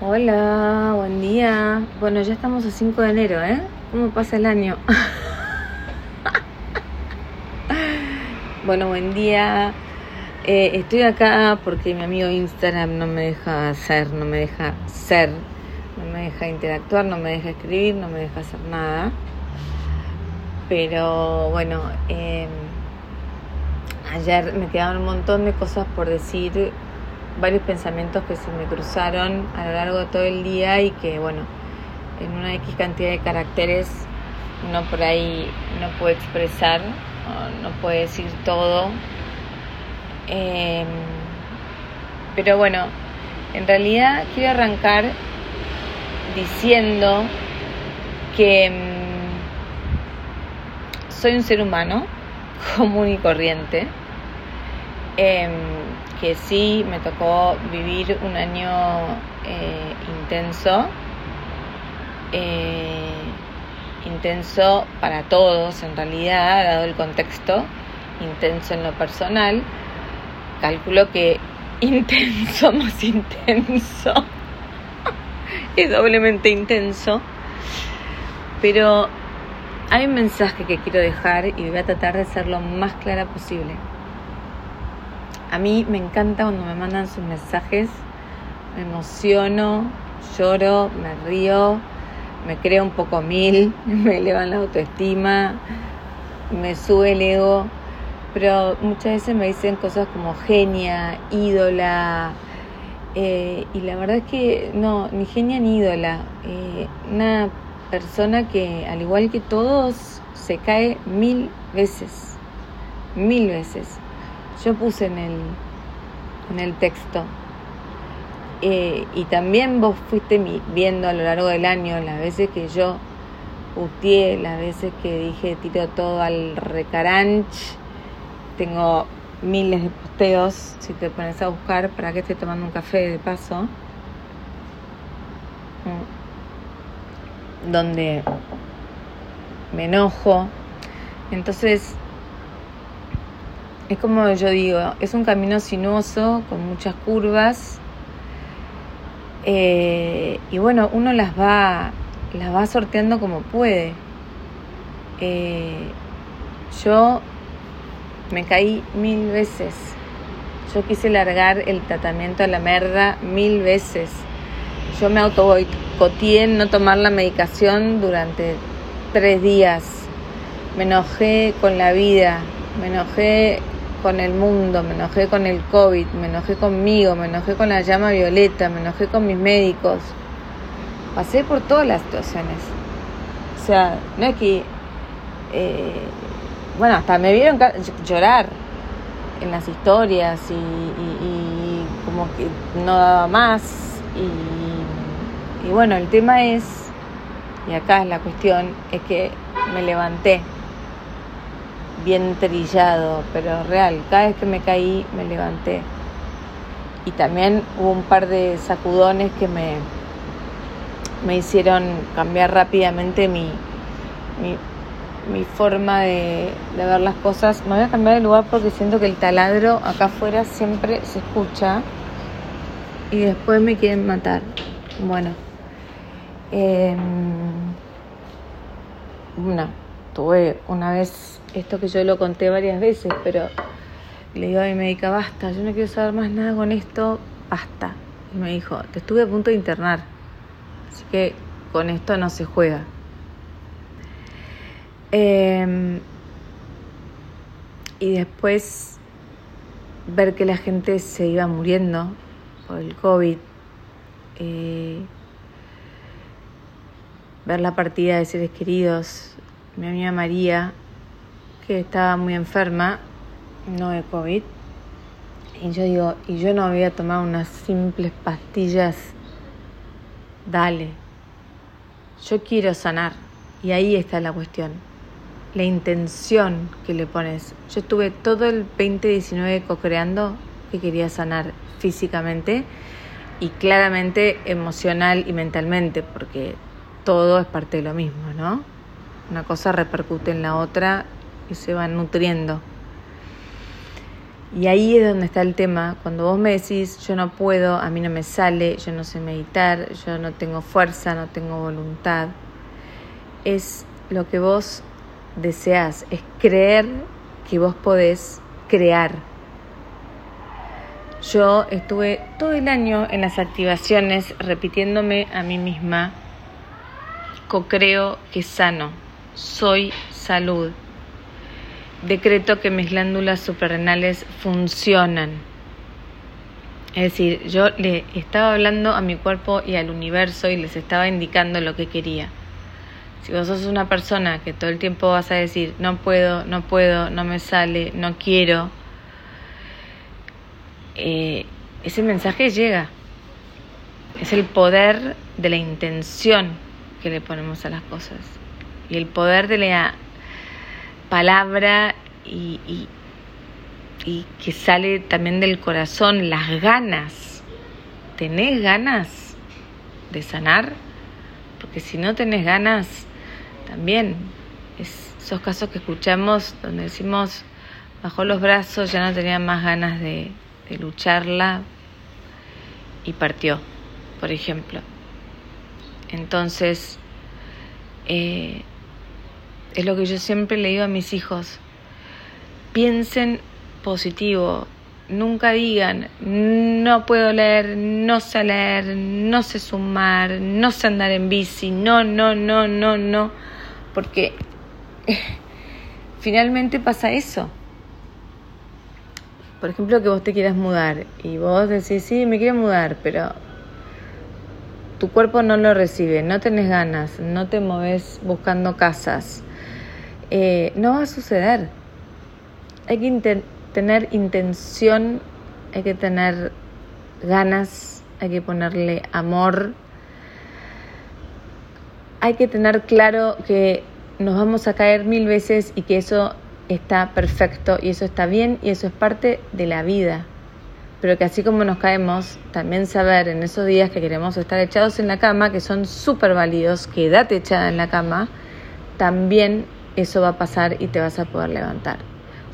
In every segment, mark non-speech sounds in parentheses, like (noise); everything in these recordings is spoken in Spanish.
Hola, buen día. Bueno, ya estamos a 5 de enero, ¿eh? ¿Cómo pasa el año? (laughs) bueno, buen día. Eh, estoy acá porque mi amigo Instagram no me deja hacer, no me deja ser, no me deja interactuar, no me deja escribir, no me deja hacer nada. Pero bueno, eh, ayer me quedaron un montón de cosas por decir varios pensamientos que se me cruzaron a lo largo de todo el día y que, bueno, en una X cantidad de caracteres uno por ahí no puede expresar, no, puede decir todo. Em, pero bueno, en realidad quiero arrancar diciendo que em, soy un ser humano (laughs) común y corriente. Em, que sí me tocó vivir un año eh, intenso, eh, intenso para todos en realidad, dado el contexto, intenso en lo personal. Calculo que (laughs) intenso más intenso (laughs) es doblemente intenso, pero hay un mensaje que quiero dejar y voy a tratar de ser lo más clara posible. A mí me encanta cuando me mandan sus mensajes, me emociono, lloro, me río, me creo un poco mil, (laughs) me elevan la autoestima, me sube el ego, pero muchas veces me dicen cosas como genia, ídola, eh, y la verdad es que no, ni genia ni ídola, eh, una persona que al igual que todos se cae mil veces, mil veces yo puse en el, en el texto. Eh, y también vos fuiste viendo a lo largo del año las veces que yo putié, las veces que dije tiro todo al recaranch. Tengo miles de posteos, si te pones a buscar, para que esté tomando un café de paso. Mm. Donde me enojo. Entonces, es como yo digo, es un camino sinuoso con muchas curvas eh, y bueno, uno las va, las va sorteando como puede. Eh, yo me caí mil veces. Yo quise largar el tratamiento a la merda mil veces. Yo me auto boicoteé en no tomar la medicación durante tres días. Me enojé con la vida, me enojé con el mundo, me enojé con el COVID, me enojé conmigo, me enojé con la llama violeta, me enojé con mis médicos. Pasé por todas las situaciones. O sea, no es que... Eh, bueno, hasta me vieron llorar en las historias y, como que no daba más. Y, y bueno, el tema es, y acá es la cuestión, es que me levanté bien trillado, pero real. Cada vez que me caí me levanté. Y también hubo un par de sacudones que me, me hicieron cambiar rápidamente mi, mi, forma de, de, ver las cosas. Me voy a cambiar de lugar porque siento que el taladro acá afuera siempre se escucha y después me quieren matar. Bueno. Eh, tuve una vez esto que yo lo conté varias veces, pero le digo a mi médica, basta, yo no quiero saber más nada con esto, basta. Y me dijo, te estuve a punto de internar, así que con esto no se juega. Em, y después ver que la gente se iba muriendo por el COVID, eh, ver la partida de seres queridos, mi amiga María, que estaba muy enferma, no de COVID. Y yo digo, y yo no había tomado unas simples pastillas. Dale, yo quiero sanar. Y ahí está la cuestión. La intención que le pones. Yo estuve todo el 2019 co-creando que quería sanar físicamente y claramente emocional y mentalmente, porque todo es parte de lo mismo, ¿no? Una cosa repercute en la otra y se van nutriendo. Y ahí es donde está el tema. Cuando vos me decís, yo no puedo, a mí no me sale, yo no sé meditar, yo no tengo fuerza, no tengo voluntad, es lo que vos deseas, es creer que vos podés crear. Yo estuve todo el año en las activaciones repitiéndome a mí misma, co-creo que sano, soy salud, decreto que mis glándulas suprarrenales funcionan. Es decir, yo le estaba hablando a mi cuerpo y al universo y les estaba indicando lo que quería. Si vos sos una persona que todo el tiempo vas a decir, no puedo, no puedo, no me sale, no quiero, eh, ese mensaje llega. Es el poder de la intención que le ponemos a las cosas. Y el poder de la palabra y, y, que sale también del corazón, las ganas. ¿Tenés ganas de sanar? Porque si no tenés ganas, también esos casos que escuchamos donde decimos bajó los brazos, ya no tenía más ganas de, lucharla y partió, por ejemplo. Entonces, eh, es lo que yo siempre le digo a mis hijos, piensen positivo, nunca digan, no puedo leer, no sé leer, no sé sumar, no sé andar en bici, no, no, no, no, no porque (laughs) finalmente pasa eso. Por ejemplo, que vos te quieras mudar y vos decís, sí, me quiero mudar, pero tu cuerpo no lo recibe, no tenés ganas, no te moves buscando casas, eh, no va a suceder. Hay que tener intención, hay que tener ganas, hay que ponerle amor hay que tener claro que nos vamos a caer mil veces y que eso está perfecto y eso está bien y eso es parte de la vida. Pero que así como nos caemos, también saber en esos días que queremos estar echados en la cama, que son súper válidos, quédate echada en la cama, también eso va a pasar y te vas a poder levantar.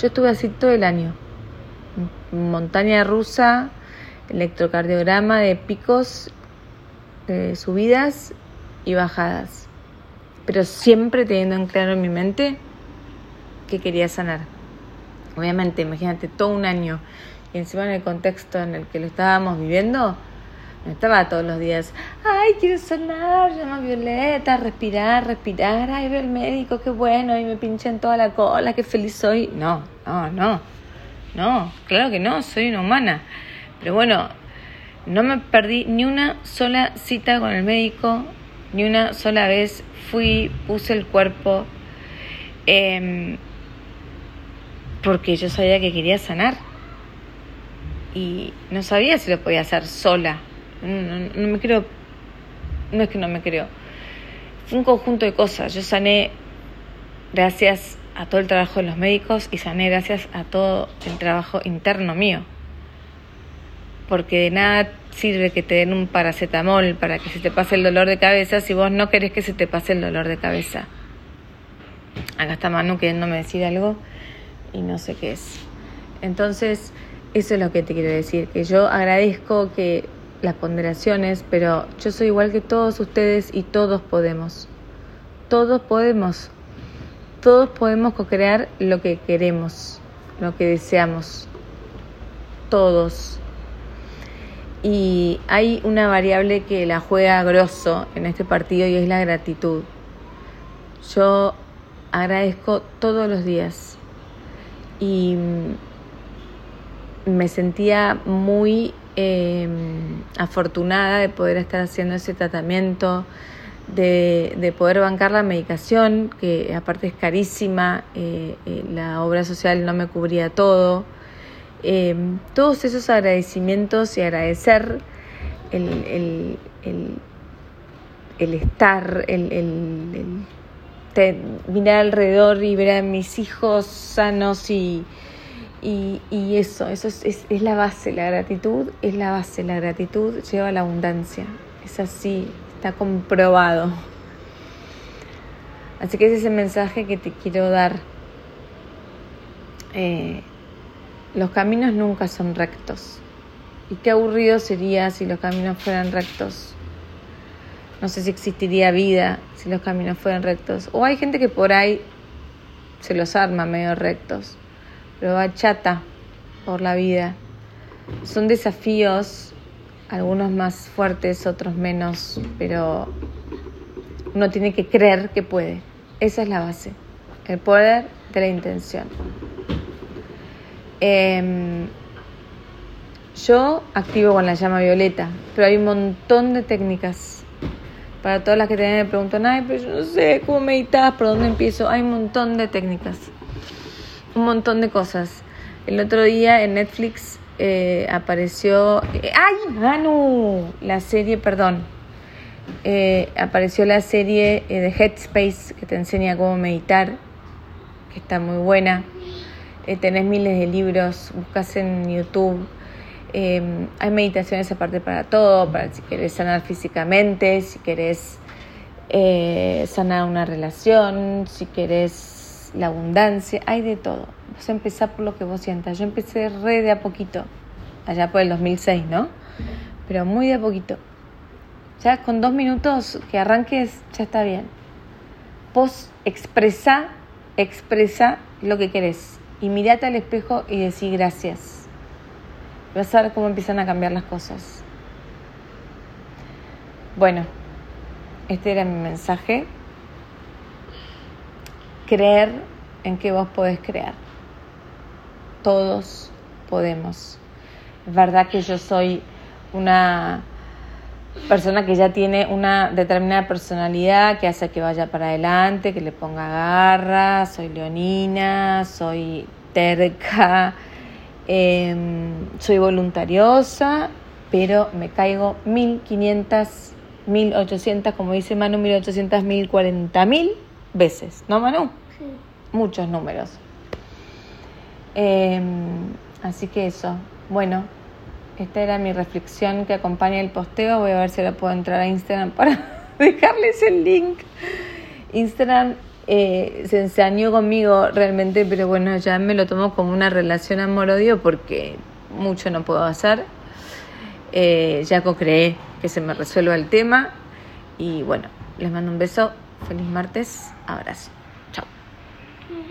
Yo estuve así todo el año. Montaña rusa, electrocardiograma de picos, subidas y bajadas, pero siempre teniendo en claro en mi mente que quería sanar. Obviamente, imagínate todo un año y encima en el contexto en el que lo estábamos viviendo, no estaba todos los días, ay, quiero sanar, llama Violeta, respirar, respirar, ay, ve el médico, qué bueno, y me pinché en toda la cola, qué feliz soy. No, no, no, no, claro que no, soy una humana. Pero bueno, no me perdí ni una sola cita con el médico, ni una sola vez fui, puse el cuerpo, em, porque yo sabía que quería sanar. Y no sabía si lo podía hacer sola. No, me creo, no es que no me creo. Fue un conjunto de cosas. Yo sané gracias a todo el trabajo de los médicos y sané gracias a todo el trabajo interno mío. Porque de nada sirve que te den un paracetamol para que se te pase el dolor de cabeza si vos no querés que se te pase el dolor de cabeza. Acá está Manu queriéndome decir algo y no sé qué es. Entonces, eso es lo que te quiero decir, que yo agradezco que las ponderaciones, pero yo soy igual que todos ustedes y todos podemos. Todos podemos. Todos podemos co-crear lo que queremos, lo que deseamos. Todos. Y hay una variable que la juega grosso en este partido y es la gratitud. Yo agradezco todos los días y me sentía muy em, afortunada de poder estar haciendo ese tratamiento, de, de, poder bancar la medicación, que aparte es carísima, eh, eh, la obra social no me cubría todo. Eh, todos esos agradecimientos y agradecer el, el, estar, el, mirar alrededor y ver a mis hijos sanos y, y, eso, eso es, es, la base, la gratitud es la base, la gratitud lleva a la abundancia, es así, está comprobado. Así que ese es el mensaje que te quiero dar. Eh, los caminos nunca son rectos. Y qué aburrido sería si los caminos fueran rectos. No sé si existiría vida si los caminos fueran rectos. O hay gente que por ahí se los arma medio rectos, va chata por la vida. Son desafíos, algunos más fuertes, otros menos, pero uno tiene que creer que puede. Esa es la base, el poder de la intención. Em, yo activo con la llama violeta, pero hay un montón de técnicas. Para todas las que también me preguntan, ay, pero yo no sé cómo meditas, por dónde empiezo. Hay un montón de técnicas, un montón de cosas. El otro día en Netflix eh, apareció, eh, ay, Manu, la serie, perdón, eh, apareció la serie de Headspace que te enseña cómo meditar, que está muy buena. tenés miles de libros, buscas en YouTube hay meditaciones aparte para todo, para si querés sanar físicamente, si querés sanar una relación, si querés la abundancia, hay de todo. Vos empezás por lo que vos sientas. Yo empecé re de a poquito, allá por el 2006, ¿no? Pero muy de a poquito. Ya con dos minutos que arranques, ya está bien. Vos expresa, expresa lo que querés y mirate al espejo y decí gracias vas a ver cómo empiezan a cambiar las cosas. Bueno, este era mi mensaje. Creer en que vos podés crear. Todos podemos. Es verdad que yo soy una persona que ya tiene una determinada personalidad que hace que vaya para adelante, que le ponga garra, soy leonina, soy terca, Em, soy voluntariosa, pero me caigo 1500, 1800, como dice Manu, 1800, 1040 mil veces, ¿no, Manu? Sí. Muchos números. Em, así que eso. Bueno, esta era mi reflexión que acompaña el posteo. Voy a ver si la puedo entrar a Instagram para (laughs) dejarles el link. Instagram eh, se ensañó conmigo realmente, pero bueno, ya me lo tomo como una relación amor-odio porque mucho no puedo hacer. Eh, ya co-creé que se me resuelva el tema y bueno, les mando un beso, feliz martes, abrazo.